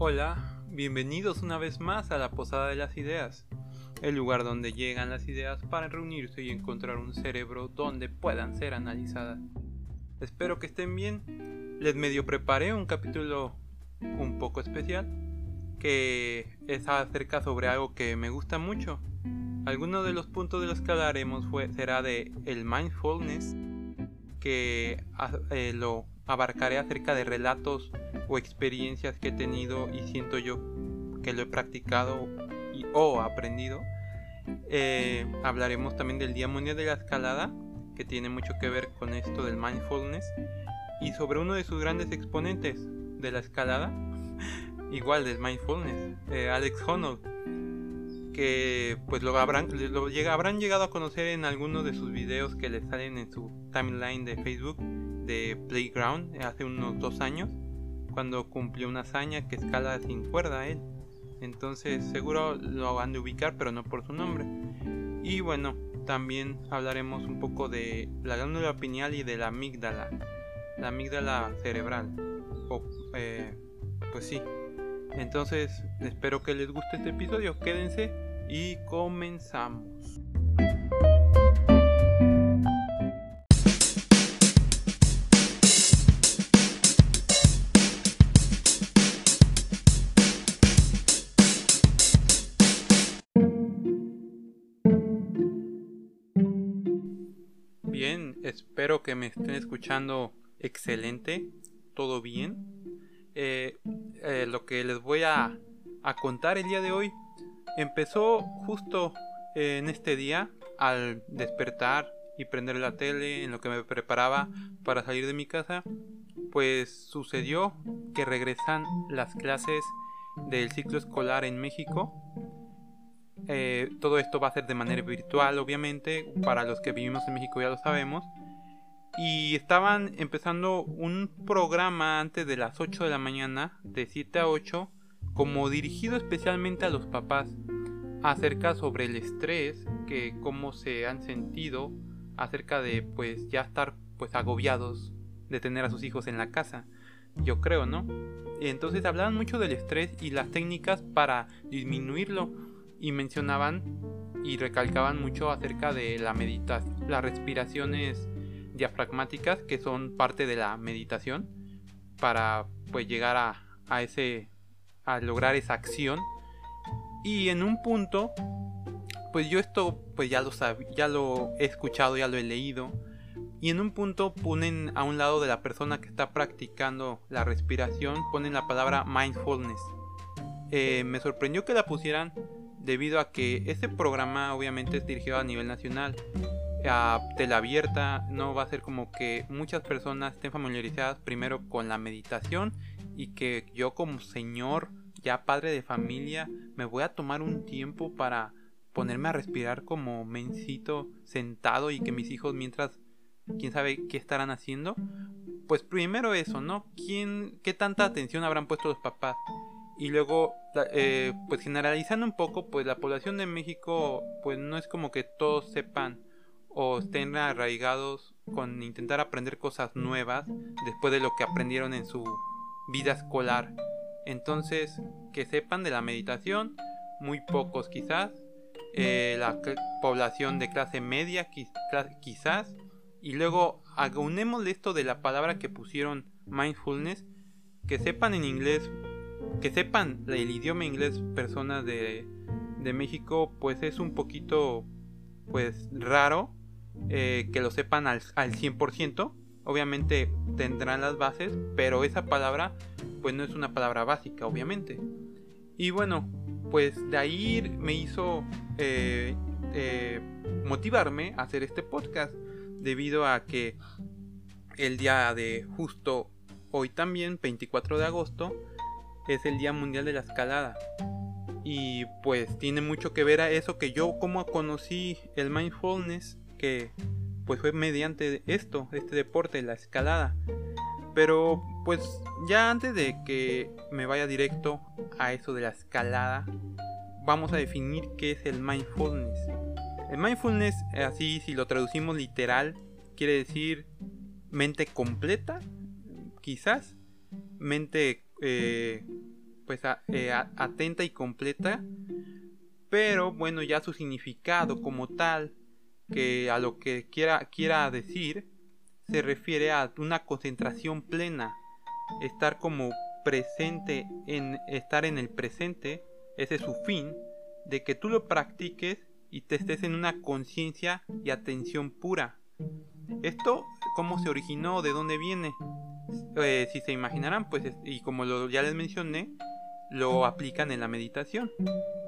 Hola, bienvenidos una vez más a la Posada de las Ideas, el lugar donde llegan las ideas para reunirse y encontrar un cerebro donde puedan ser analizadas. Espero que estén bien. Les medio preparé un capítulo un poco especial que es acerca sobre algo que me gusta mucho. Algunos de los puntos de los que hablaremos será de el mindfulness, que eh, lo abarcaré acerca de relatos o experiencias que he tenido y siento yo que lo he practicado y, o aprendido. Eh, hablaremos también del Día Mundial de la Escalada, que tiene mucho que ver con esto del mindfulness, y sobre uno de sus grandes exponentes de la escalada, igual del mindfulness, eh, Alex Honnold, que pues lo habrán, lo llega, habrán llegado a conocer en algunos de sus videos que le salen en su timeline de Facebook de Playground hace unos dos años, cuando cumplió una hazaña que escala sin cuerda él. Entonces seguro lo han de ubicar, pero no por su nombre. Y bueno, también hablaremos un poco de la glándula pineal y de la amígdala, la amígdala cerebral. O, eh, pues sí. Entonces espero que les guste este episodio. Quédense y comenzamos. Excelente, todo bien. Eh, eh, lo que les voy a, a contar el día de hoy empezó justo en este día al despertar y prender la tele en lo que me preparaba para salir de mi casa pues sucedió que regresan las clases del ciclo escolar en México eh, todo esto va a ser de manera virtual, obviamente. Para los que vivimos en México ya lo sabemos. Y estaban empezando un programa antes de las 8 de la mañana, de 7 a 8, como dirigido especialmente a los papás, acerca sobre el estrés, que cómo se han sentido, acerca de pues ya estar pues agobiados de tener a sus hijos en la casa. Yo creo, ¿no? Entonces hablaban mucho del estrés y las técnicas para disminuirlo y mencionaban y recalcaban mucho acerca de la meditación, las respiraciones diafragmáticas que son parte de la meditación para pues llegar a, a ese a lograr esa acción. Y en un punto pues yo esto pues ya lo ya lo he escuchado ya lo he leído. Y en un punto ponen a un lado de la persona que está practicando la respiración ponen la palabra mindfulness. Eh, me sorprendió que la pusieran debido a que este programa obviamente es dirigido a nivel nacional. A tela abierta no va a ser como que muchas personas estén familiarizadas primero con la meditación y que yo como señor ya padre de familia me voy a tomar un tiempo para ponerme a respirar como mencito sentado y que mis hijos mientras quién sabe qué estarán haciendo. Pues primero eso no quién qué tanta atención habrán puesto los papás y luego eh, pues generalizando un poco pues la población de México pues no es como que todos sepan o estén arraigados con intentar aprender cosas nuevas después de lo que aprendieron en su vida escolar. Entonces que sepan de la meditación muy pocos quizás eh, la población de clase media quizás y luego de esto de la palabra que pusieron mindfulness que sepan en inglés que sepan el idioma inglés personas de, de México, pues es un poquito, pues raro eh, que lo sepan al, al 100%. Obviamente tendrán las bases, pero esa palabra, pues no es una palabra básica, obviamente. Y bueno, pues de ahí me hizo eh, eh, motivarme a hacer este podcast, debido a que el día de justo hoy también, 24 de agosto, es el Día Mundial de la Escalada. Y pues tiene mucho que ver a eso que yo como conocí el mindfulness, que pues fue mediante esto, este deporte, la escalada. Pero pues ya antes de que me vaya directo a eso de la escalada, vamos a definir qué es el mindfulness. El mindfulness, así si lo traducimos literal, quiere decir mente completa, quizás, mente eh, pues eh, atenta y completa, pero bueno, ya su significado como tal, que a lo que quiera, quiera decir, se refiere a una concentración plena, estar como presente en estar en el presente, ese es su fin, de que tú lo practiques y te estés en una conciencia y atención pura. Esto, ¿cómo se originó? ¿De dónde viene? Eh, si se imaginarán, pues, y como lo, ya les mencioné, lo aplican en la meditación.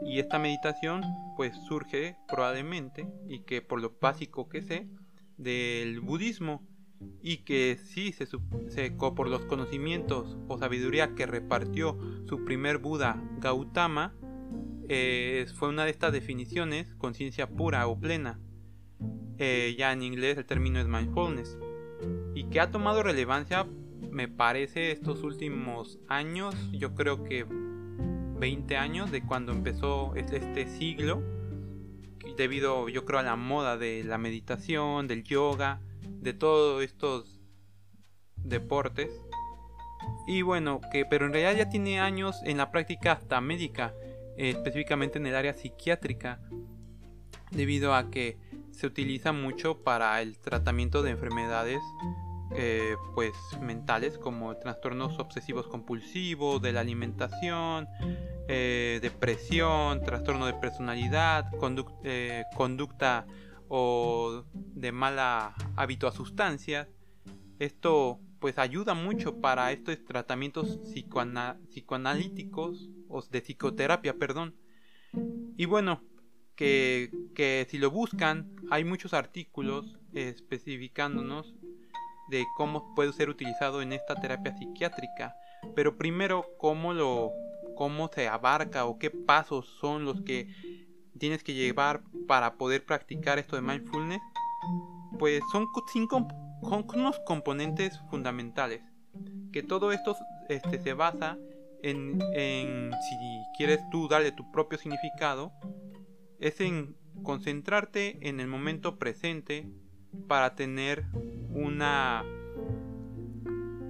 Y esta meditación, pues, surge probablemente, y que por lo básico que sé, del budismo. Y que sí, se, se, por los conocimientos o sabiduría que repartió su primer Buda Gautama, eh, fue una de estas definiciones, conciencia pura o plena. Eh, ya en inglés el término es mindfulness. Y que ha tomado relevancia, me parece, estos últimos años, yo creo que 20 años de cuando empezó este siglo, debido yo creo a la moda de la meditación, del yoga, de todos estos deportes. Y bueno, que pero en realidad ya tiene años en la práctica hasta médica específicamente en el área psiquiátrica, debido a que se utiliza mucho para el tratamiento de enfermedades eh, pues mentales como trastornos obsesivos compulsivos, de la alimentación, eh, depresión, trastorno de personalidad, eh, conducta o de mala hábito a sustancias. Esto pues ayuda mucho para estos tratamientos psicoanalíticos o de psicoterapia, perdón. Y bueno, que, que si lo buscan, hay muchos artículos especificándonos de cómo puede ser utilizado en esta terapia psiquiátrica. Pero primero, cómo lo cómo se abarca o qué pasos son los que tienes que llevar para poder practicar esto de mindfulness. Pues son cinco unos componentes fundamentales. Que todo esto este, se basa en, en, si quieres tú darle tu propio significado, es en concentrarte en el momento presente para tener una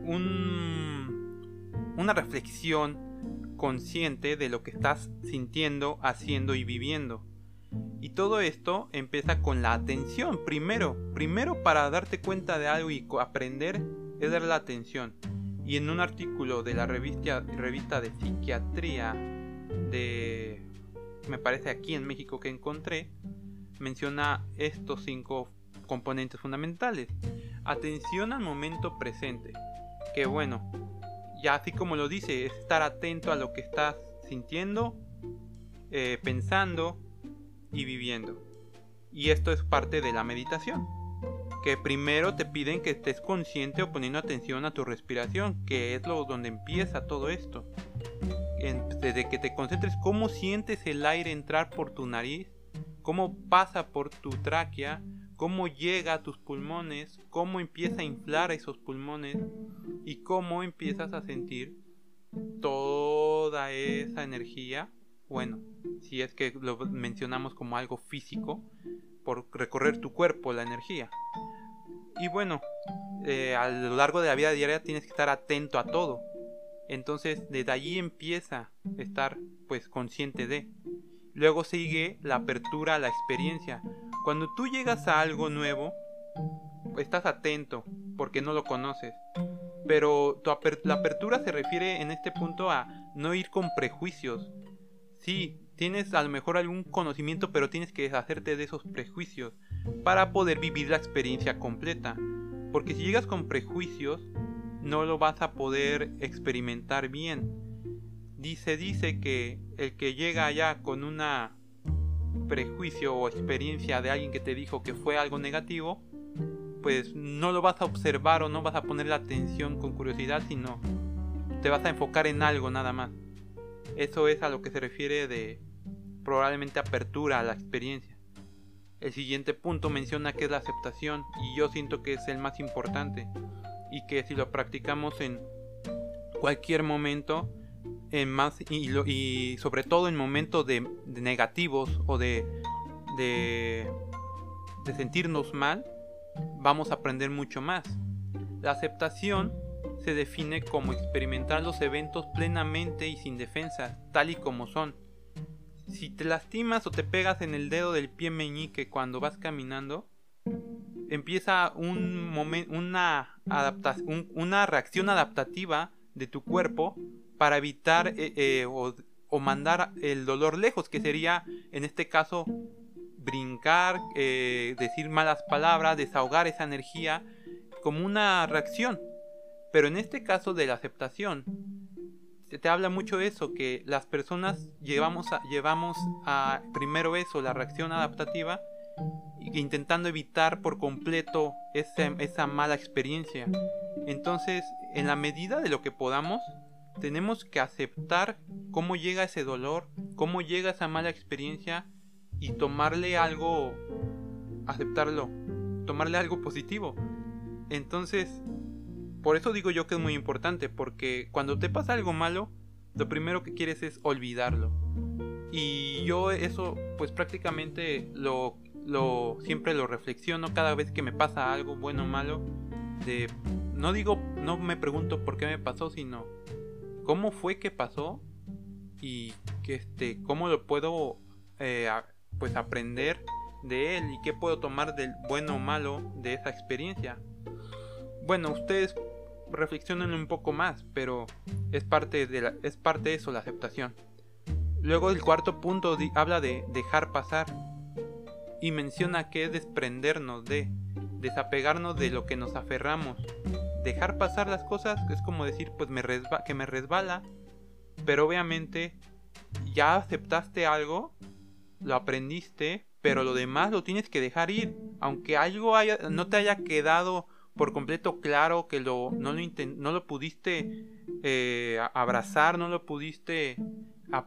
un, una reflexión consciente de lo que estás sintiendo, haciendo y viviendo. Y todo esto empieza con la atención. Primero, primero para darte cuenta de algo y aprender es dar la atención. Y en un artículo de la revista, revista de psiquiatría de, me parece aquí en México que encontré, menciona estos cinco componentes fundamentales. Atención al momento presente. Que bueno, ya así como lo dice, es estar atento a lo que estás sintiendo, eh, pensando, y viviendo. Y esto es parte de la meditación. Que primero te piden que estés consciente o poniendo atención a tu respiración, que es lo donde empieza todo esto. Desde que te concentres cómo sientes el aire entrar por tu nariz, cómo pasa por tu tráquea, cómo llega a tus pulmones, cómo empieza a inflar esos pulmones y cómo empiezas a sentir toda esa energía bueno, si es que lo mencionamos como algo físico, por recorrer tu cuerpo, la energía. Y bueno, eh, a lo largo de la vida diaria tienes que estar atento a todo. Entonces, desde allí empieza a estar pues consciente de. Luego sigue la apertura a la experiencia. Cuando tú llegas a algo nuevo, estás atento porque no lo conoces. Pero la apertura se refiere en este punto a no ir con prejuicios, Sí, tienes a lo mejor algún conocimiento, pero tienes que deshacerte de esos prejuicios para poder vivir la experiencia completa. Porque si llegas con prejuicios, no lo vas a poder experimentar bien. Dice, dice que el que llega allá con una prejuicio o experiencia de alguien que te dijo que fue algo negativo, pues no lo vas a observar o no vas a poner la atención con curiosidad, sino te vas a enfocar en algo nada más. Eso es a lo que se refiere de probablemente apertura a la experiencia. El siguiente punto menciona que es la aceptación y yo siento que es el más importante y que si lo practicamos en cualquier momento, en más y, y sobre todo en momentos de, negativos o de, de, de sentirnos mal, vamos a aprender mucho más. La aceptación se define como experimentar los eventos plenamente y sin defensa, tal y como son. Si te lastimas o te pegas en el dedo del pie meñique cuando vas caminando, empieza un una, una reacción adaptativa de tu cuerpo para evitar eh, eh, o, o, mandar el dolor lejos, que sería en este caso brincar, eh, decir malas palabras, desahogar esa energía como una reacción. Pero en este caso de la aceptación, se te habla mucho de eso, que las personas llevamos a, llevamos a primero eso, la reacción adaptativa, intentando evitar por completo esa mala experiencia. Entonces, en la medida de lo que podamos, tenemos que aceptar cómo llega ese dolor, cómo llega esa mala experiencia y tomarle algo, aceptarlo, tomarle algo positivo. Entonces, por eso digo yo que es muy importante, porque cuando te pasa algo malo, lo primero que quieres es olvidarlo. Y yo eso, pues prácticamente lo, lo siempre lo reflexiono cada vez que me pasa algo bueno o malo. De, no digo, no me pregunto por qué me pasó, sino cómo fue que pasó y que este, cómo lo puedo eh, pues aprender de él y qué puedo tomar del bueno o malo de esa experiencia. Bueno, ustedes reflexionen un poco más, pero es parte de la, es parte de eso la aceptación. Luego el cuarto punto habla de dejar pasar y menciona que es desprendernos de, desapegarnos de lo que nos aferramos. Dejar pasar las cosas es como decir, pues me que me resbala, pero obviamente ya aceptaste algo lo aprendiste, pero lo demás lo tienes que dejar ir. Aunque algo haya, no te haya quedado por completo claro que lo, no, lo no lo pudiste eh, abrazar, no lo pudiste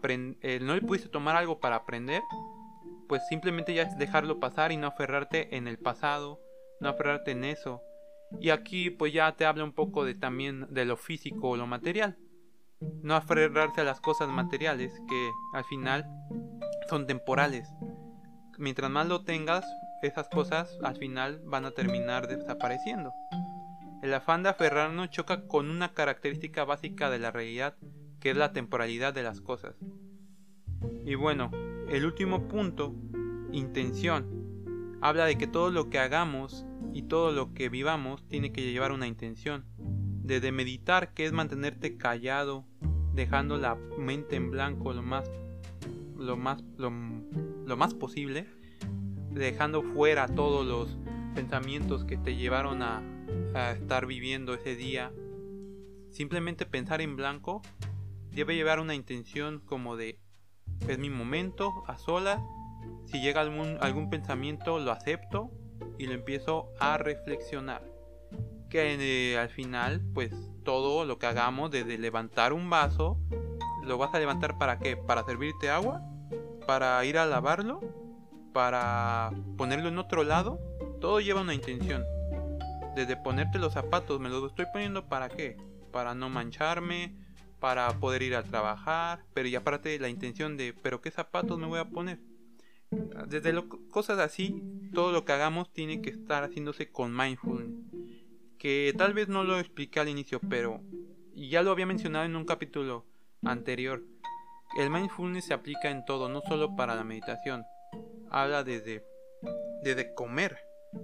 eh, no le pudiste tomar algo para aprender, pues simplemente ya es dejarlo pasar y no aferrarte en el pasado, no aferrarte en eso. Y aquí pues ya te habla un poco de también de lo físico o lo material. No aferrarse a las cosas materiales que al final son temporales. Mientras más lo tengas, esas cosas al final van a terminar desapareciendo. El afán de aferrarnos choca con una característica básica de la realidad, que es la temporalidad de las cosas. Y bueno, el último punto, intención, habla de que todo lo que hagamos y todo lo que vivamos tiene que llevar una intención. Desde meditar, que es mantenerte callado, dejando la mente en blanco lo más lo más, lo, más posible, dejando fuera todos los pensamientos que te llevaron a, estar viviendo ese día. Simplemente pensar en blanco debe llevar una intención como de es mi momento a sola. Si llega algún pensamiento lo acepto y lo empiezo a reflexionar. Que eh, al final pues todo lo que hagamos desde levantar un vaso lo vas a levantar para qué? Para servirte agua para ir a lavarlo, para ponerlo en otro lado, todo lleva una intención. Desde ponerte los zapatos, me los estoy poniendo para qué? Para no mancharme, para poder ir a trabajar, pero ya aparte la intención de, pero qué zapatos me voy a poner. Desde cosas así, todo lo que hagamos tiene que estar haciéndose con mindfulness. Que tal vez no lo expliqué al inicio, pero ya lo había mencionado en un capítulo anterior el mindfulness se aplica en todo, no solo para la meditación. Habla desde, desde comer.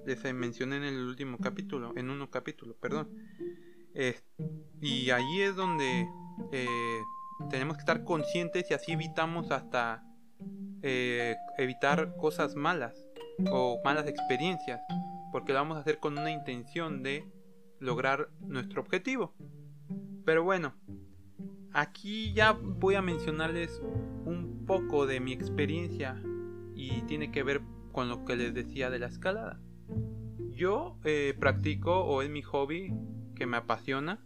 Les mencioné en el último capítulo, en uno capítulo, perdón. y ahí es donde eh, tenemos que estar conscientes y así evitamos hasta eh, evitar cosas malas o malas experiencias, porque lo vamos a hacer con una intención de lograr nuestro objetivo. Pero bueno, Aquí ya voy a mencionarles un poco de mi experiencia y tiene que ver con lo que les decía de la escalada. Yo eh, practico o es mi hobby que me apasiona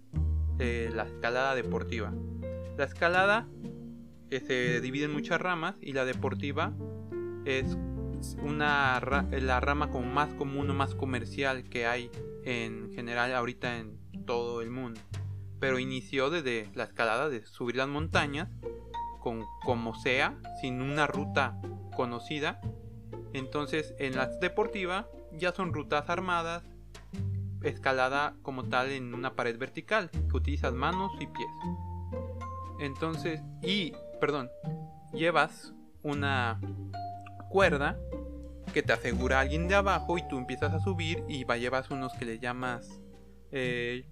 eh, la escalada deportiva. La escalada se divide en muchas ramas y la deportiva es una la rama como más común o más comercial que hay en general ahorita en todo el mundo pero inició desde la escalada de subir las montañas, con como sea, sin una ruta conocida. Entonces en la deportiva ya son rutas armadas, escalada como tal en una pared vertical, que utilizas manos y pies. Entonces, y, perdón, llevas una cuerda que te asegura alguien de abajo y tú empiezas a subir y va, llevas unos que le llamas eh,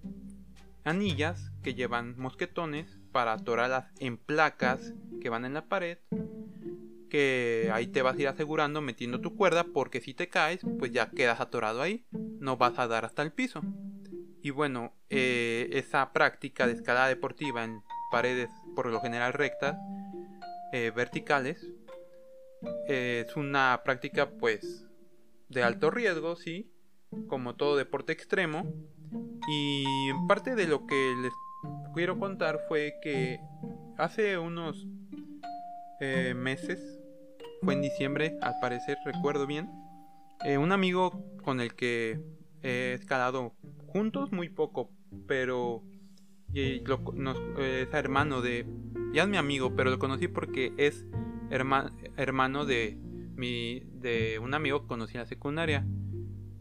anillas que llevan mosquetones para atorarlas en placas que van en la pared que ahí te vas a ir asegurando metiendo tu cuerda porque si te caes pues ya quedas atorado ahí no vas a dar hasta el piso. Y bueno eh, esa práctica de escalada deportiva en paredes por lo general rectas eh, verticales eh, es una práctica pues de alto riesgo sí como todo deporte extremo y en parte de lo que les quiero contar fue que hace unos meses fue en diciembre, al parecer, recuerdo bien. Eh, un amigo con el que he escalado juntos, muy poco, pero es hermano de... Ya es mi amigo, pero lo conocí porque es hermano de, mi, de un amigo que conocí en la secundaria.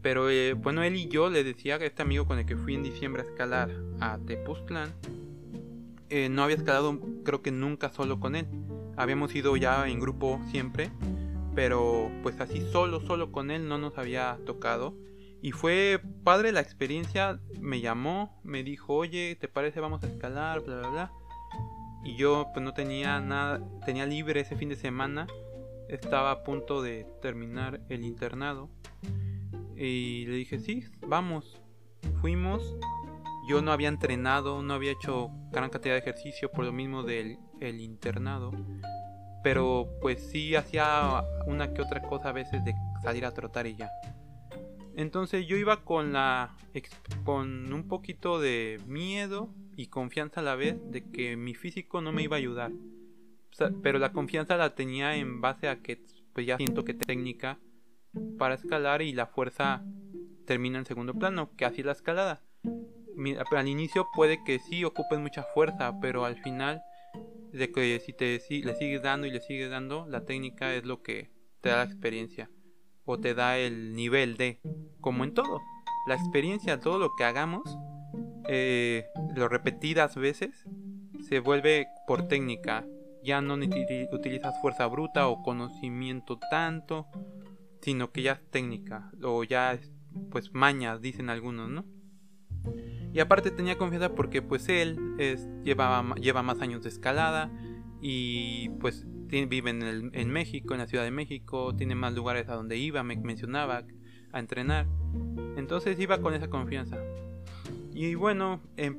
Pero eh, bueno, él y yo le decía a este amigo con el que fui en diciembre a escalar a Tepoztlán, eh, no había escalado creo que nunca solo con él habíamos ido ya en grupo siempre, pero pues así solo, solo con él no nos había tocado. Y fue padre la experiencia, me llamó, me dijo, oye, ¿te parece vamos a escalar? Bla, bla, bla. Y yo pues no tenía nada, tenía libre ese fin de semana, estaba a punto de terminar el internado. Y le dije, sí, vamos. Fuimos. Yo no había entrenado, no había hecho gran cantidad de ejercicio por lo mismo del el internado. Pero pues sí hacía una que otra cosa a veces de salir a trotar y ya. Entonces yo iba con la con un poquito de miedo y confianza a la vez de que mi físico no me iba a ayudar. pero la confianza la tenía en base a que pues ya siento que técnica para escalar y la fuerza termina en segundo plano, que así la escalada. Al inicio puede que sí ocupes mucha fuerza, pero al final de que si te si, le sigues dando y le sigues dando, la técnica es lo que te da la experiencia o te da el nivel de, como en todo, la experiencia, todo lo que hagamos, eh, lo repetidas veces, se vuelve por técnica. Ya no utilizas fuerza bruta o conocimiento tanto, sino que ya es técnica o ya es, pues mañas, dicen algunos, ¿no? Y aparte tenía confianza porque pues él es, llevaba, lleva más años de escalada y pues vive en, en, México, en la Ciudad de México, tiene más lugares a donde iba, me mencionaba, a entrenar. Entonces iba con esa confianza. Y bueno, em,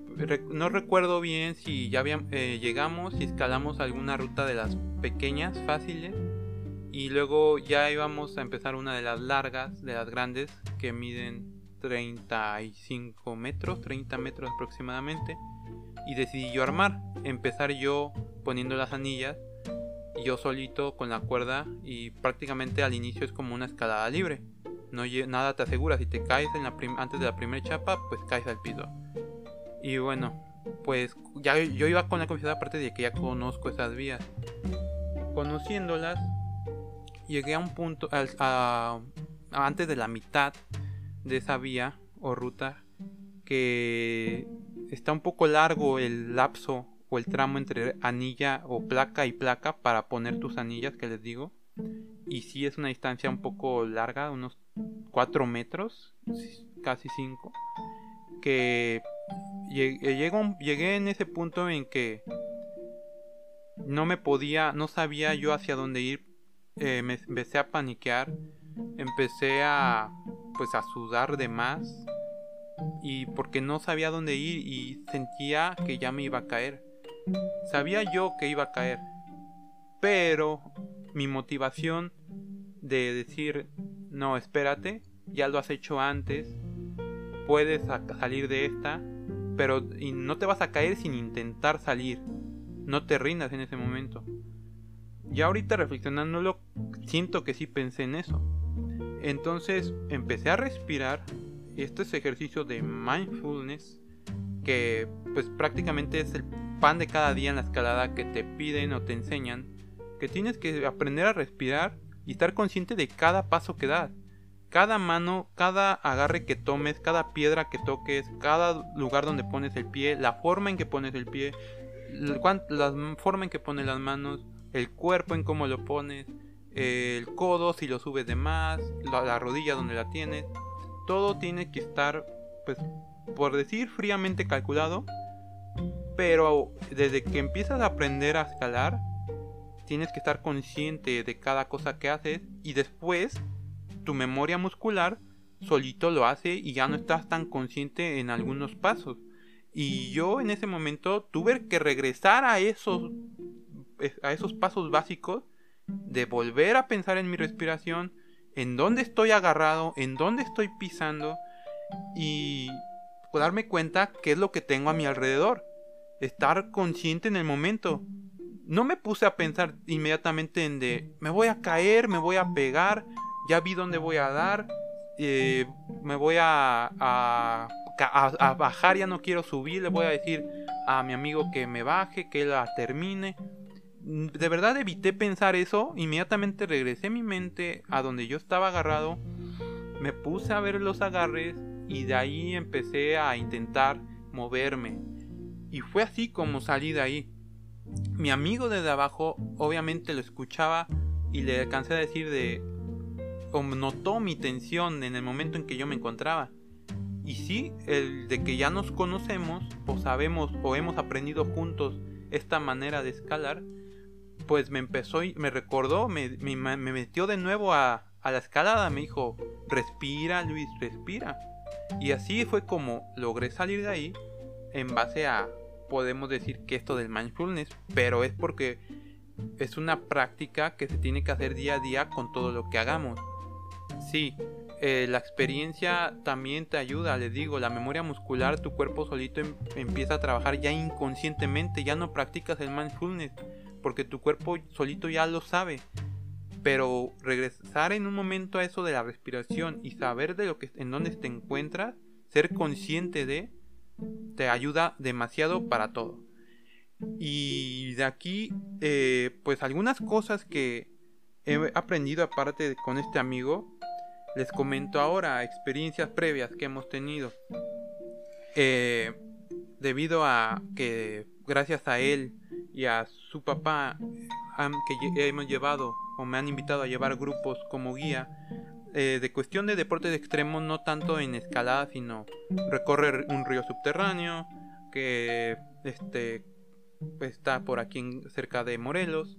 no recuerdo bien si ya eh, llegamos y escalamos alguna ruta de las pequeñas, fáciles. Y luego ya íbamos a empezar una de las largas, de las grandes, que miden 35 metros, 30 metros aproximadamente. Y decidí yo armar, empezar yo poniendo las anillas, yo solito con la cuerda y prácticamente al inicio es como una escalada libre. No, nada te asegura, si te caes en la antes de la primera chapa, pues caes al piso. Y bueno, pues ya yo iba con la confianza aparte de que ya conozco esas vías. Conociéndolas, llegué a un punto, antes de la mitad, de esa vía o ruta que está un poco largo el lapso o el tramo entre anilla o placa y placa para poner tus anillas que les digo y si es una distancia un poco larga unos 4 metros casi 5 que llegué, llegué en ese punto en que no me podía no sabía yo hacia dónde ir eh, me empecé a paniquear empecé a pues a sudar de más y porque no sabía dónde ir y sentía que ya me iba a caer. Sabía yo que iba a caer, pero mi motivación de decir, no, espérate, ya lo has hecho antes, puedes salir de esta, pero no te vas a caer sin intentar salir. No te rindas en ese momento. Ya ahorita reflexionándolo, siento que sí pensé en eso. Entonces empecé a respirar. Este es ejercicio de mindfulness que pues prácticamente es el pan de cada día en la escalada que te piden o te enseñan que tienes que aprender a respirar y estar consciente de cada paso que das. cada mano, cada agarre que tomes, cada piedra que toques, cada lugar donde pones el pie, la forma en que pones el pie, la forma en que pones las manos, el cuerpo en cómo lo pones, el codo si lo subes de más, la, rodilla donde la tienes, todo tiene que estar, pues, por decir fríamente calculado, pero desde que empiezas a aprender a escalar, tienes que estar consciente de cada cosa que haces y después tu memoria muscular solito lo hace y ya no estás tan consciente en algunos pasos. Y yo en ese momento tuve que regresar a esos, a esos pasos básicos de volver a pensar en mi respiración, en dónde estoy agarrado, en dónde estoy pisando y darme cuenta qué es lo que tengo a mi alrededor. Estar consciente en el momento. No me puse a pensar inmediatamente en de me voy a caer, me voy a pegar, ya vi dónde voy a dar, eh, me voy a, a, a, bajar, ya no quiero subir, le voy a decir a mi amigo que me baje, que la termine. De verdad evité pensar eso, inmediatamente regresé mi mente a donde yo estaba agarrado, me puse a ver los agarres y de ahí empecé a intentar moverme. Y fue así como salí de ahí. Mi amigo desde abajo obviamente lo escuchaba y le alcancé a decir de notó mi tensión en el momento en que yo me encontraba. Y sí, el de que ya nos conocemos o sabemos o hemos aprendido juntos esta manera de escalar, pues me empezó y me recordó, me, me, metió de nuevo a, a la escalada, me dijo, respira Luis, respira. Y así fue como logré salir de ahí en base a, podemos decir que esto del mindfulness, pero es porque es una práctica que se tiene que hacer día a día con todo lo que hagamos. Sí, eh, la experiencia también te ayuda, les digo, la memoria muscular, tu cuerpo solito em, empieza a trabajar ya inconscientemente, ya no practicas el mindfulness, porque tu cuerpo solito ya lo sabe. Pero regresar en un momento a eso de la respiración y saber de lo que en dónde te encuentras, ser consciente de, te ayuda demasiado para todo. Y de aquí, eh, pues algunas cosas que he aprendido aparte con este amigo les comento ahora experiencias previas que hemos tenido. Eh, debido a que gracias a él y a su papá que hemos llevado o me han invitado a llevar grupos como guía eh, de cuestión de deporte de extremo no tanto en escalada sino recorrer un río subterráneo que este está por aquí cerca de Morelos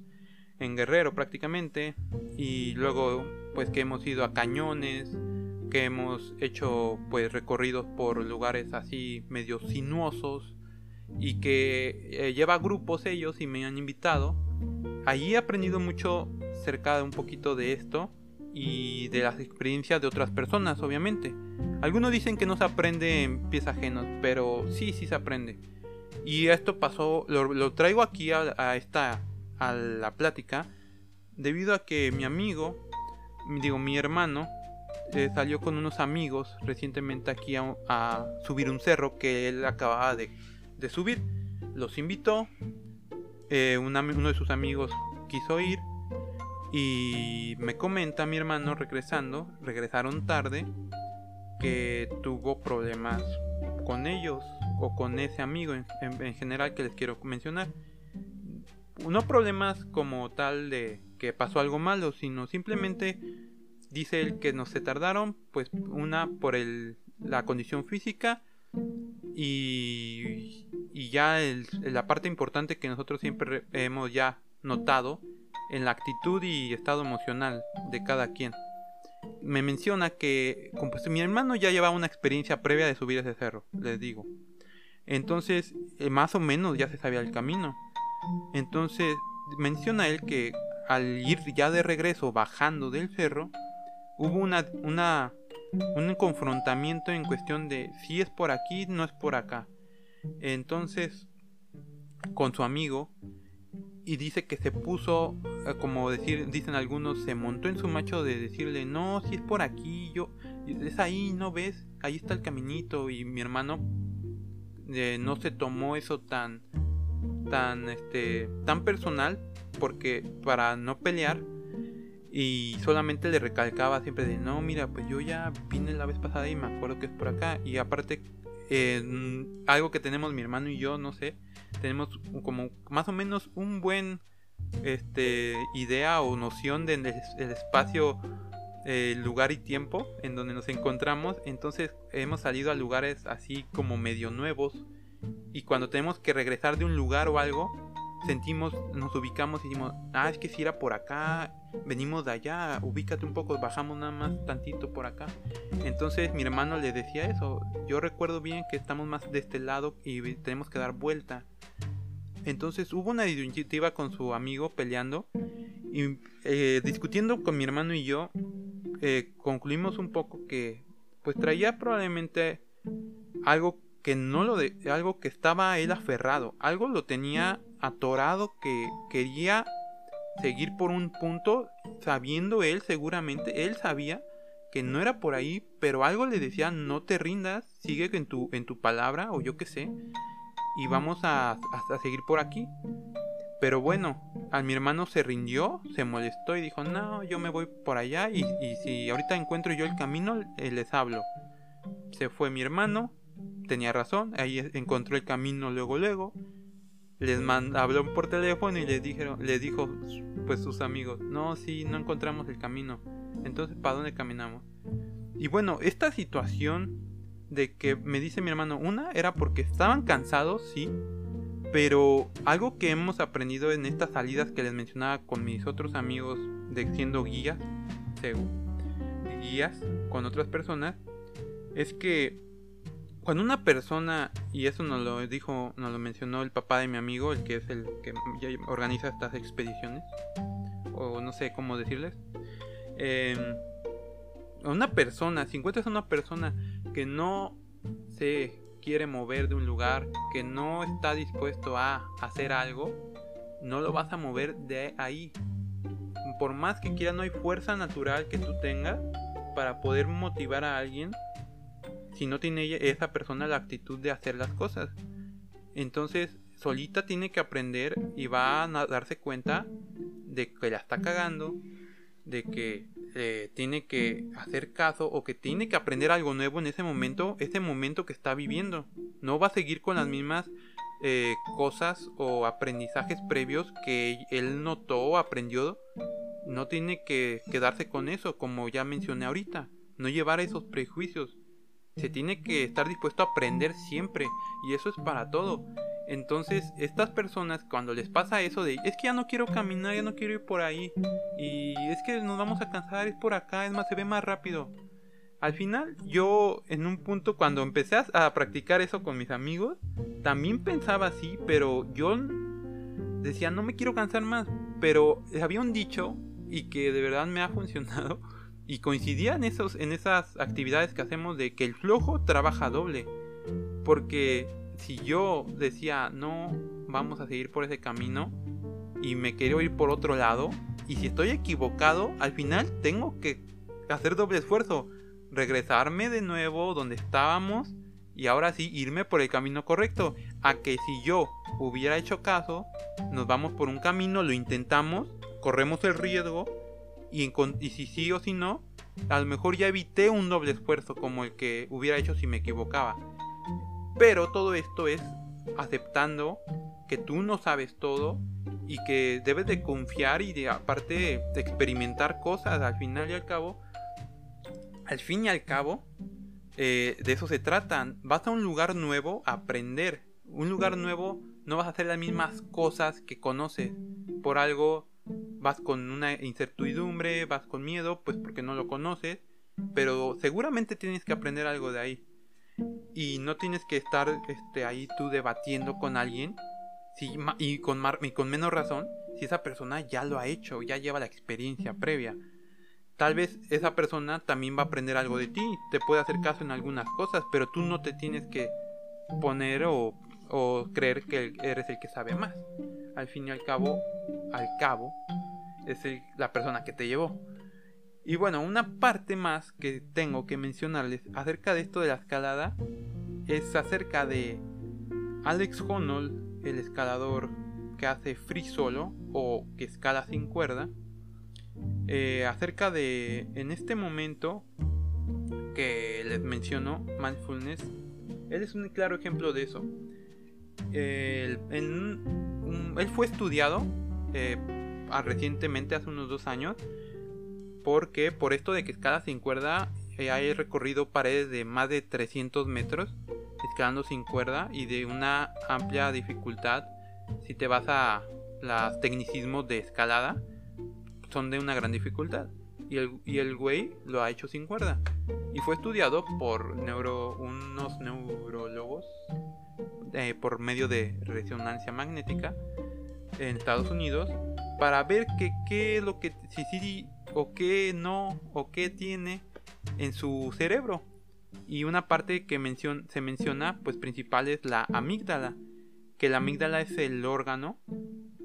en Guerrero prácticamente y luego pues que hemos ido a cañones, que hemos hecho pues recorridos por lugares así medio sinuosos y que eh, lleva grupos ellos y me han invitado. Allí he aprendido mucho cerca de un poquito de esto y de las experiencias de otras personas, obviamente. Algunos dicen que no se aprende en pies ajenos, pero sí, sí se aprende. Y esto pasó, lo, traigo aquí a esta a la plática debido a que mi amigo, digo mi hermano, eh, salió con unos amigos recientemente aquí a, subir un cerro que él acababa de, subir. Los invitó, eh, uno de sus amigos quiso ir y me comenta mi hermano regresando, regresaron tarde, que tuvo problemas con ellos o con ese amigo en general que les quiero mencionar no problemas como tal de que pasó algo malo, sino simplemente dice él que no se tardaron, pues una por el, la condición física y, ya la parte importante que nosotros siempre hemos ya notado en la actitud y estado emocional de cada quien. Me menciona que pues, mi hermano ya llevaba una experiencia previa de subir ese cerro, les digo. Entonces, eh, más o menos ya se sabía el camino. Entonces menciona él que al ir ya de regreso bajando del cerro, hubo una, una, un confrontamiento en cuestión de si es por aquí, no es por acá. Entonces, con su amigo, y dice que se puso, eh, como decir, dicen algunos, se montó en su macho de decirle, no, si es por aquí, yo, es ahí, no ves, ahí está el caminito, y mi hermano eh, no se tomó eso tan tan este tan personal porque para no pelear y solamente le recalcaba siempre de, no, mira, pues yo ya vine la vez pasada y me acuerdo que es por acá. Y aparte, algo que tenemos mi hermano y yo, no sé, tenemos como más o menos un buen este idea o noción del de espacio eh, lugar y tiempo en donde nos encontramos entonces hemos salido a lugares así como medio nuevos y cuando tenemos que regresar de un lugar o algo sentimos, nos ubicamos y decimos, ah, es que si era por acá, venimos de allá, ubícate un poco, bajamos nada más tantito por acá. Entonces mi hermano le decía eso, yo recuerdo bien que estamos más de este lado y tenemos que dar vuelta. Entonces hubo una disyuntiva con su amigo peleando y eh, discutiendo con mi hermano y yo, eh, concluimos un poco que pues traía probablemente algo que no lo de algo que estaba él aferrado, algo lo tenía atorado que quería seguir por un punto, sabiendo él seguramente, él sabía que no era por ahí, pero algo le decía, no te rindas, sigue en tu, en tu palabra o yo qué sé, y vamos a, a, seguir por aquí. Pero bueno, a mi hermano se rindió, se molestó y dijo, no, yo me voy por allá y, y si ahorita encuentro yo el camino, eh, les hablo. Se fue mi hermano, tenía razón, ahí encontró el camino luego luego. Les habló por teléfono y les dijeron, les dijo pues sus amigos, no, si no encontramos el camino. Entonces, ¿para dónde caminamos? Y bueno, esta situación de que me dice mi hermano, una era porque estaban cansados, sí, pero algo que hemos aprendido en estas salidas que les mencionaba con mis otros amigos de siendo guías, guías con otras personas, es que cuando una persona, y eso nos lo dijo, nos lo mencionó el papá de mi amigo, el que es el que organiza estas expediciones, o no sé cómo decirles, eh, una persona, si encuentras a una persona que no se quiere mover de un lugar, que no está dispuesto a hacer algo, no lo vas a mover de ahí. Por más que quiera, no hay fuerza natural que tú tengas para poder motivar a alguien si no tiene esa persona la actitud de hacer las cosas. Entonces, solita tiene que aprender y va a darse cuenta de que la está cagando, de que eh, tiene que hacer caso o que tiene que aprender algo nuevo en ese momento, ese momento que está viviendo. No va a seguir con las mismas eh, cosas o aprendizajes previos que él notó o aprendió. No tiene que quedarse con eso, como ya mencioné ahorita. No llevar esos prejuicios se tiene que estar dispuesto a aprender siempre y eso es para todo. Entonces, estas personas cuando les pasa eso de, es que ya no quiero caminar, ya no quiero ir por ahí y es que nos vamos a cansar, es por acá, es más, se ve más rápido. Al final, yo en un punto cuando empecé a practicar eso con mis amigos, también pensaba así, pero yo decía, no me quiero cansar más, pero había un dicho y que de verdad me ha funcionado y coincidía en, esos, en esas actividades que hacemos de que el flojo trabaja doble. Porque si yo decía, no, vamos a seguir por ese camino y me quiero ir por otro lado, y si estoy equivocado, al final tengo que hacer doble esfuerzo, regresarme de nuevo donde estábamos y ahora sí irme por el camino correcto. A que si yo hubiera hecho caso, nos vamos por un camino, lo intentamos, corremos el riesgo y, si sí o si no, a lo mejor ya evité un doble esfuerzo como el que hubiera hecho si me equivocaba. Pero todo esto es aceptando que tú no sabes todo y que debes de confiar y de aparte experimentar cosas al final y al cabo. Al fin y al cabo, eh, de eso se trata. Vas a un lugar nuevo a aprender. Un lugar nuevo no vas a hacer las mismas cosas que conoces. Por algo vas con una incertidumbre, vas con miedo, pues porque no lo conoces, pero seguramente tienes que aprender algo de ahí. Y no tienes que estar este, ahí tú debatiendo con alguien si, y, con y con menos razón si esa persona ya lo ha hecho, ya lleva la experiencia previa. Tal vez esa persona también va a aprender algo de ti, te puede hacer caso en algunas cosas, pero tú no te tienes que poner o, o creer que eres el que sabe más. Al fin y al cabo, al cabo, es la persona que te llevó. Y bueno, una parte más que tengo que mencionarles acerca de esto de la escalada es acerca de Alex Honnold, el escalador que hace free solo o que escala sin cuerda. eh, acerca de, en este momento que les menciono, mindfulness, él es un claro ejemplo de eso. él fue estudiado eh, recientemente, hace unos dos años, porque por esto de que escala sin cuerda, eh, hay recorrido paredes de más de 300 metros escalando sin cuerda y de una amplia dificultad si te vas a los tecnicismos de escalada son de una gran dificultad. Y el, y el güey lo ha hecho sin cuerda. Y fue estudiado por unos neurólogos eh, por medio de resonancia magnética en Estados Unidos para ver qué es lo que si sí o qué no o qué tiene en su cerebro. Y una parte que se menciona pues principal es la amígdala que la amígdala es el órgano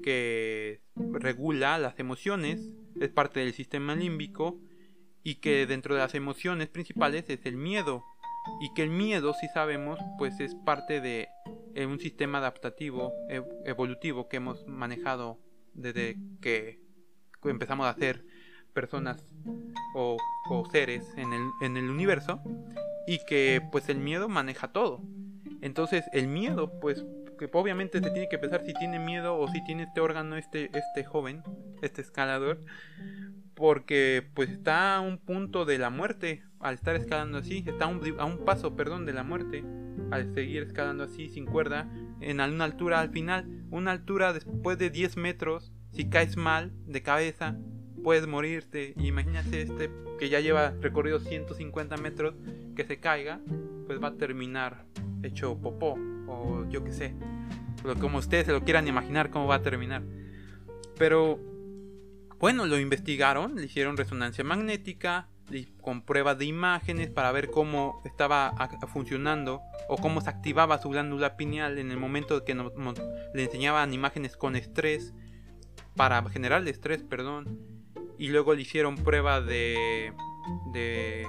que regula las emociones es parte del sistema límbico y que dentro de las emociones principales es el miedo. Y que el miedo si sabemos pues es parte de eh, un sistema adaptativo evolutivo que hemos manejado desde que empezamos a ser personas o, seres en el, en el universo y que pues el miedo maneja todo. Entonces el miedo pues que obviamente se tiene que pensar si tiene miedo o si tiene este órgano este este joven este escalador porque pues está a un punto de la muerte al estar escalando así, está a un, paso, perdón, de la muerte al seguir escalando así sin cuerda en una altura al final, una altura después de 10 metros, si caes mal de cabeza puedes morirte. Imagínate este que ya lleva recorrido 150 metros que se caiga, pues va a terminar hecho popó o yo qué sé, como ustedes se lo quieran imaginar cómo va a terminar. Pero bueno, lo investigaron, le hicieron resonancia magnética con pruebas de imágenes para ver cómo estaba funcionando o cómo se activaba su glándula pineal en el momento que le enseñaban imágenes con estrés para generar estrés, perdón. Y luego le hicieron prueba de, de,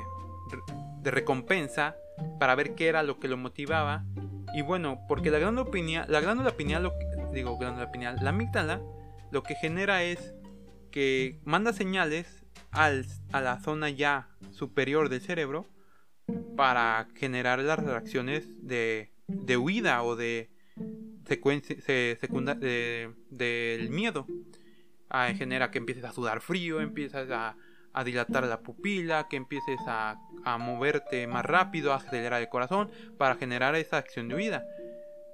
recompensa para ver qué era lo que lo motivaba. Y bueno, porque la glándula pineal, la glándula pineal, lo digo glándula pineal, la amígdala, lo que genera es que manda señales a la zona ya superior del cerebro para generar las reacciones de, de huida o de secuencia de, del miedo. Ah, genera que empieces a sudar frío, empiezas a, a dilatar la pupila, que empieces a, a, moverte más rápido, a acelerar el corazón para generar esa acción de huida.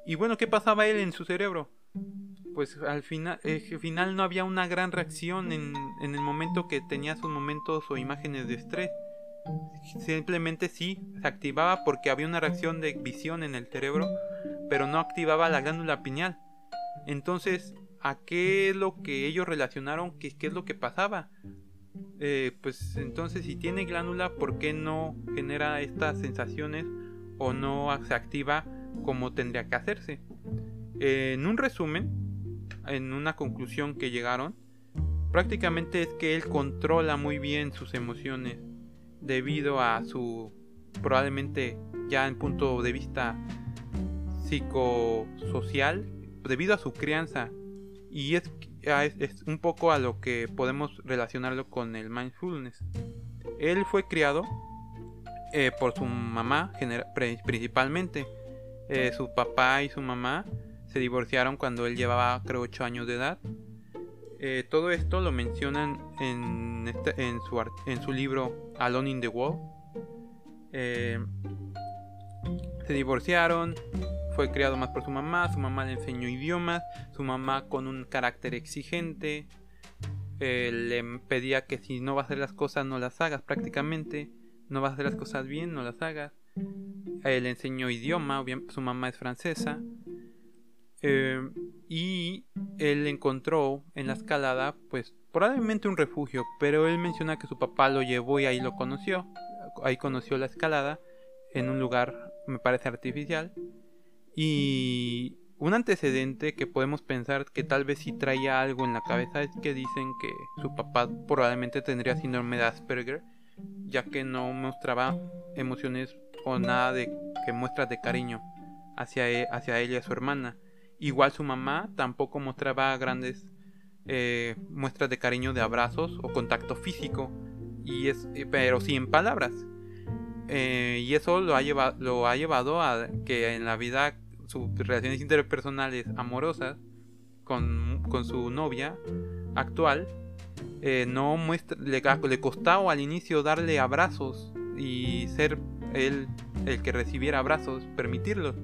Y bueno, ¿qué pasaba él en su cerebro? Pues al final, eh, final no había una gran reacción en, en el momento que tenía sus momentos o imágenes de estrés. Simplemente sí, se activaba porque había una reacción de visión en el cerebro, pero no activaba la glándula pineal. Entonces, ¿a qué es lo que ellos relacionaron? ¿Qué, qué es lo que pasaba? Eh, pues entonces, si tiene glándula, ¿por qué no genera estas sensaciones o no se activa como tendría que hacerse? en un resumen, en una conclusión que llegaron, prácticamente es que él controla muy bien sus emociones debido a su probablemente ya en punto de vista psicosocial, debido a su crianza. Y es, es, un poco a lo que podemos relacionarlo con el mindfulness. Él fue criado eh, por su mamá principalmente. Eh, su papá y su mamá se divorciaron cuando él llevaba creo 8 años de edad. Eh, todo esto lo mencionan en, su, libro Alone in the World. Eh, se divorciaron, fue criado más por su mamá, su mamá le enseñó idiomas, su mamá con un carácter exigente, eh, le pedía que si no vas a hacer las cosas no las hagas prácticamente, no vas a hacer las cosas bien, no las hagas. Él le enseñó idioma, su mamá es francesa, eh, y él encontró en la escalada, pues probablemente un refugio, pero él menciona que su papá lo llevó y ahí lo conoció. Ahí conoció la escalada en un lugar, me parece artificial. Y un antecedente que podemos pensar que tal vez sí traía algo en la cabeza es que dicen que su papá probablemente tendría síndrome de Asperger, ya que no mostraba emociones o nada de que muestras de cariño hacia, e, hacia ella y a su hermana. Igual su mamá tampoco mostraba grandes eh, muestras de cariño de abrazos o contacto físico, y es, eh, pero sin palabras. Eh, y eso lo ha, llevado, lo ha llevado a que en la vida sus relaciones interpersonales amorosas con, con su novia actual no muestra, le, le costaba al inicio darle abrazos y ser él el que recibiera abrazos, permitirlo.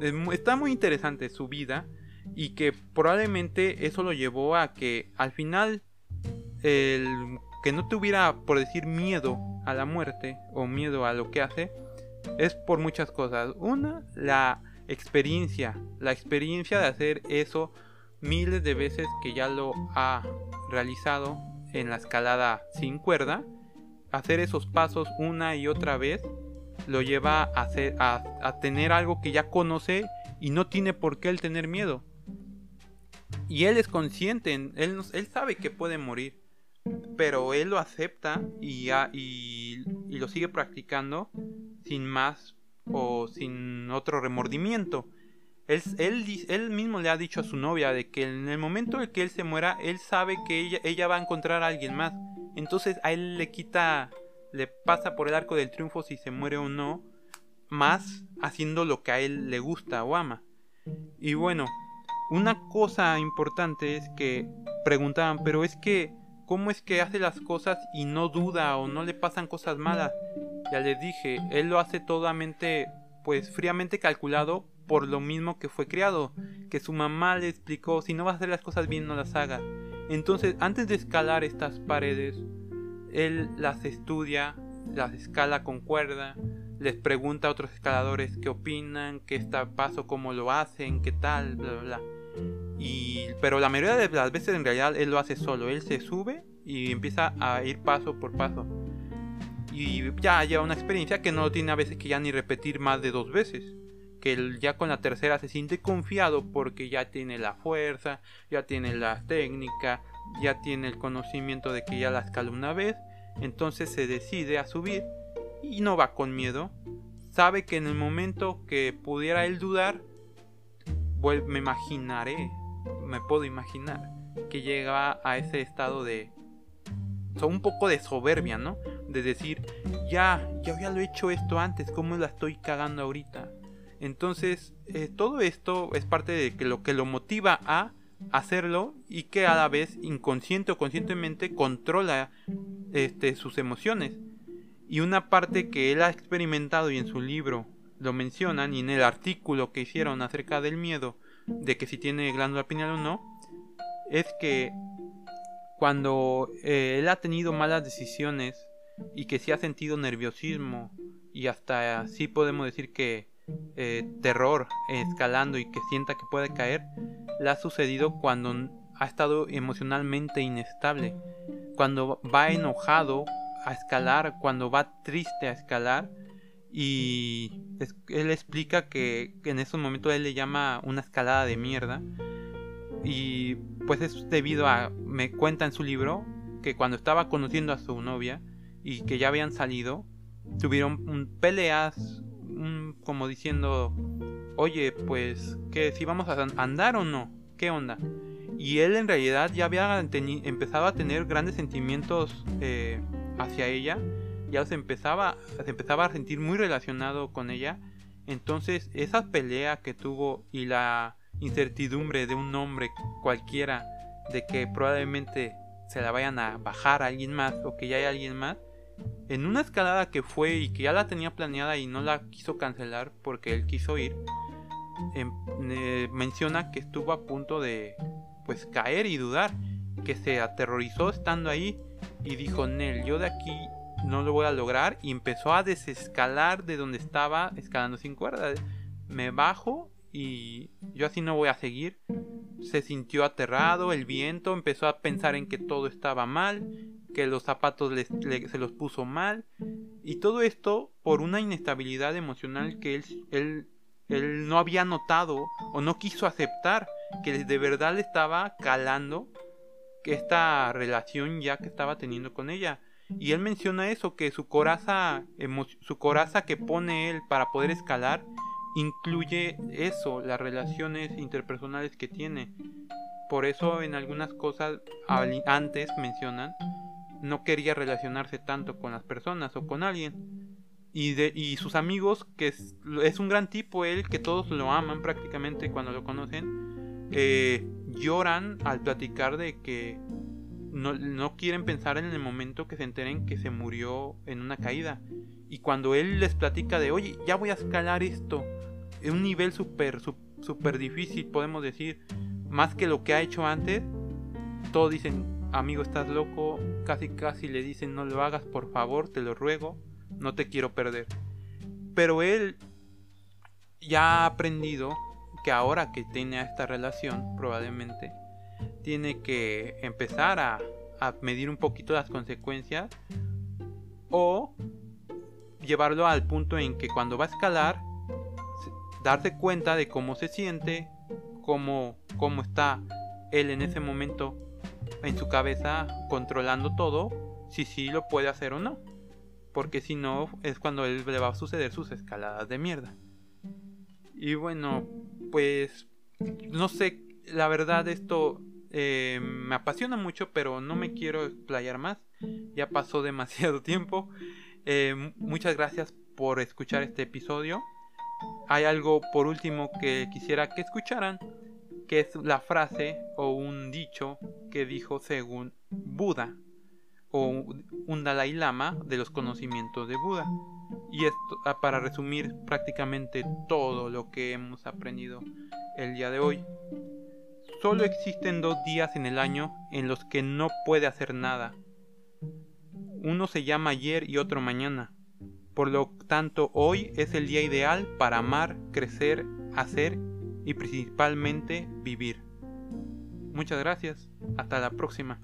Está muy interesante su vida y que probablemente eso lo llevó a que al final que no tuviera, por decir, miedo a la muerte o miedo a lo que hace, es por muchas cosas. Una, la experiencia, la experiencia de hacer eso miles de veces que ya lo ha realizado en la escalada sin cuerda, hacer esos pasos una y otra vez lo lleva a, tener algo que ya conoce y no tiene por qué él tener miedo. Y él es consciente, él, sabe que puede morir, pero él lo acepta y, lo sigue practicando sin más o sin otro remordimiento. Él, mismo le ha dicho a su novia de que en el momento en que él se muera, él sabe que ella, ella va a encontrar a alguien más. Entonces a él le quita le pasa por el arco del triunfo si se muere o no, más haciendo lo que a él le gusta o ama. Y bueno, una cosa importante es que preguntaban, pero es que, ¿cómo es que hace las cosas y no duda o no le pasan cosas malas? Ya les dije, él lo hace totalmente, pues fríamente calculado por lo mismo que fue criado, que su mamá le explicó, si no vas a hacer las cosas bien, no las hagas. Entonces, antes de escalar estas paredes, él las estudia, las escala con cuerda, les pregunta a otros escaladores qué opinan, qué está paso, cómo lo hacen, qué tal, bla, bla, bla. Y, pero la mayoría de las veces en realidad él lo hace solo, él se sube y empieza a ir paso por paso. Y ya lleva una experiencia que no tiene a veces que ya ni repetir más de dos veces. Que él ya con la tercera se siente confiado porque ya tiene la fuerza, ya tiene la técnica, ya tiene el conocimiento de que ya la escaló una vez, entonces se decide a subir y no va con miedo. Sabe que en el momento que pudiera él dudar, me imaginaré, me puedo imaginar, que llega a ese estado de... un poco de soberbia, ¿no? De decir, ya, ya había lo hecho esto antes, ¿cómo la estoy cagando ahorita? Entonces, eh, todo esto es parte de que lo que lo motiva a hacerlo y que a la vez inconsciente o conscientemente controla este, sus emociones. Y una parte que él ha experimentado y en su libro lo mencionan y en el artículo que hicieron acerca del miedo de que si tiene glándula pineal o no, es que cuando eh, él ha tenido malas decisiones y que si ha sentido nerviosismo y hasta así podemos decir que eh, terror escalando y que sienta que puede caer, le ha sucedido cuando ha estado emocionalmente inestable, cuando va enojado a escalar, cuando va triste a escalar y él explica que, en esos momentos él le llama una escalada de mierda y pues es debido a, me cuenta en su libro que cuando estaba conociendo a su novia y que ya habían salido, tuvieron peleas como diciendo, oye, pues, que si vamos a andar o no, ¿qué onda? Y él en realidad ya había empezado a tener grandes sentimientos eh, hacia ella, ya se empezaba, se empezaba a sentir muy relacionado con ella. Entonces, esa pelea que tuvo y la incertidumbre de un hombre cualquiera de que probablemente se la vayan a bajar a alguien más o que ya hay alguien más, en una escalada que fue y que ya la tenía planeada y no la quiso cancelar porque él quiso ir, em, eh, menciona que estuvo a punto de pues caer y dudar, que se aterrorizó estando ahí y dijo, Nel, yo de aquí no lo voy a lograr y empezó a desescalar de donde estaba escalando sin cuerda. Me bajo y yo así no voy a seguir. Se sintió aterrado, el viento empezó a pensar en que todo estaba mal, que los zapatos se los puso mal y todo esto por una inestabilidad emocional que él, él, él no había notado o no quiso aceptar que de verdad le estaba calando esta relación ya que estaba teniendo con ella. Y él menciona eso, que su coraza, su coraza que pone él para poder escalar, incluye eso, las relaciones interpersonales que tiene por eso en algunas cosas antes mencionan no quería relacionarse tanto con las personas o con alguien. Y, de, y sus amigos, que es, un gran tipo él, que todos lo aman prácticamente cuando lo conocen, eh, lloran al platicar de que no, no, quieren pensar en el momento que se enteren que se murió en una caída. Y cuando él les platica de, oye, ya voy a escalar esto, es un nivel súper, súper difícil, podemos decir, más que lo que ha hecho antes, todos dicen, amigo, estás loco, casi casi le dicen, no lo hagas, por favor, te lo ruego, no te quiero perder. Pero él ya ha aprendido que ahora que tiene esta relación, probablemente, tiene que empezar a, medir un poquito las consecuencias o llevarlo al punto en que cuando va a escalar, darse cuenta de cómo se siente, cómo, cómo está él en ese momento en su cabeza controlando todo, si sí lo puede hacer o no. Porque si no, es cuando él le va a suceder sus escaladas de mierda. Y bueno, pues no sé, la verdad esto eh, me apasiona mucho, pero no me quiero explayar más. Ya pasó demasiado tiempo. Eh, muchas gracias por escuchar este episodio. Hay algo por último que quisiera que escucharan que es la frase o un dicho que dijo según Buda o un Dalai Lama de los conocimientos de Buda. Y esto ah, para resumir prácticamente todo lo que hemos aprendido el día de hoy. Solo existen dos días en el año en los que no puede hacer nada. Uno se llama ayer y otro mañana. Por lo tanto, hoy es el día ideal para amar, crecer, hacer y principalmente vivir. Muchas gracias. Hasta la próxima.